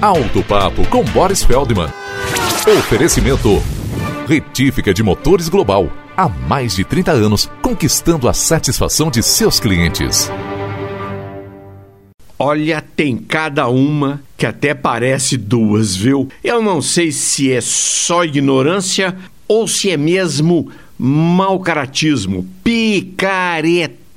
Alto Papo com Boris Feldman. Oferecimento. Retífica de Motores Global. Há mais de 30 anos, conquistando a satisfação de seus clientes. Olha, tem cada uma que até parece duas, viu? Eu não sei se é só ignorância ou se é mesmo mau caratismo, picareta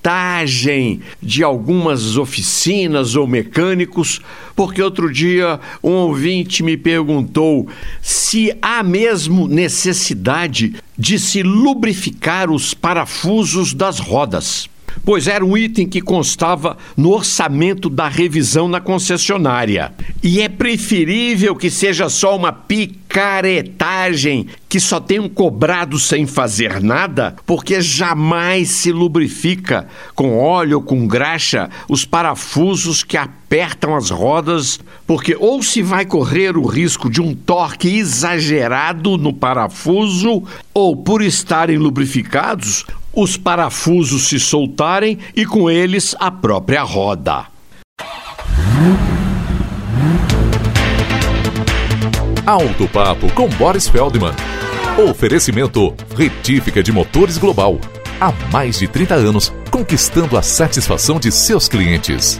de algumas oficinas ou mecânicos, porque outro dia um ouvinte me perguntou se há mesmo necessidade de se lubrificar os parafusos das rodas pois era um item que constava no orçamento da revisão na concessionária. E é preferível que seja só uma picaretagem que só tenham cobrado sem fazer nada, porque jamais se lubrifica com óleo ou com graxa os parafusos que apertam as rodas, porque ou se vai correr o risco de um torque exagerado no parafuso, ou por estarem lubrificados, os parafusos se soltarem e com eles a própria roda. Alto Papo com Boris Feldman. Oferecimento Retífica de Motores Global. Há mais de 30 anos, conquistando a satisfação de seus clientes.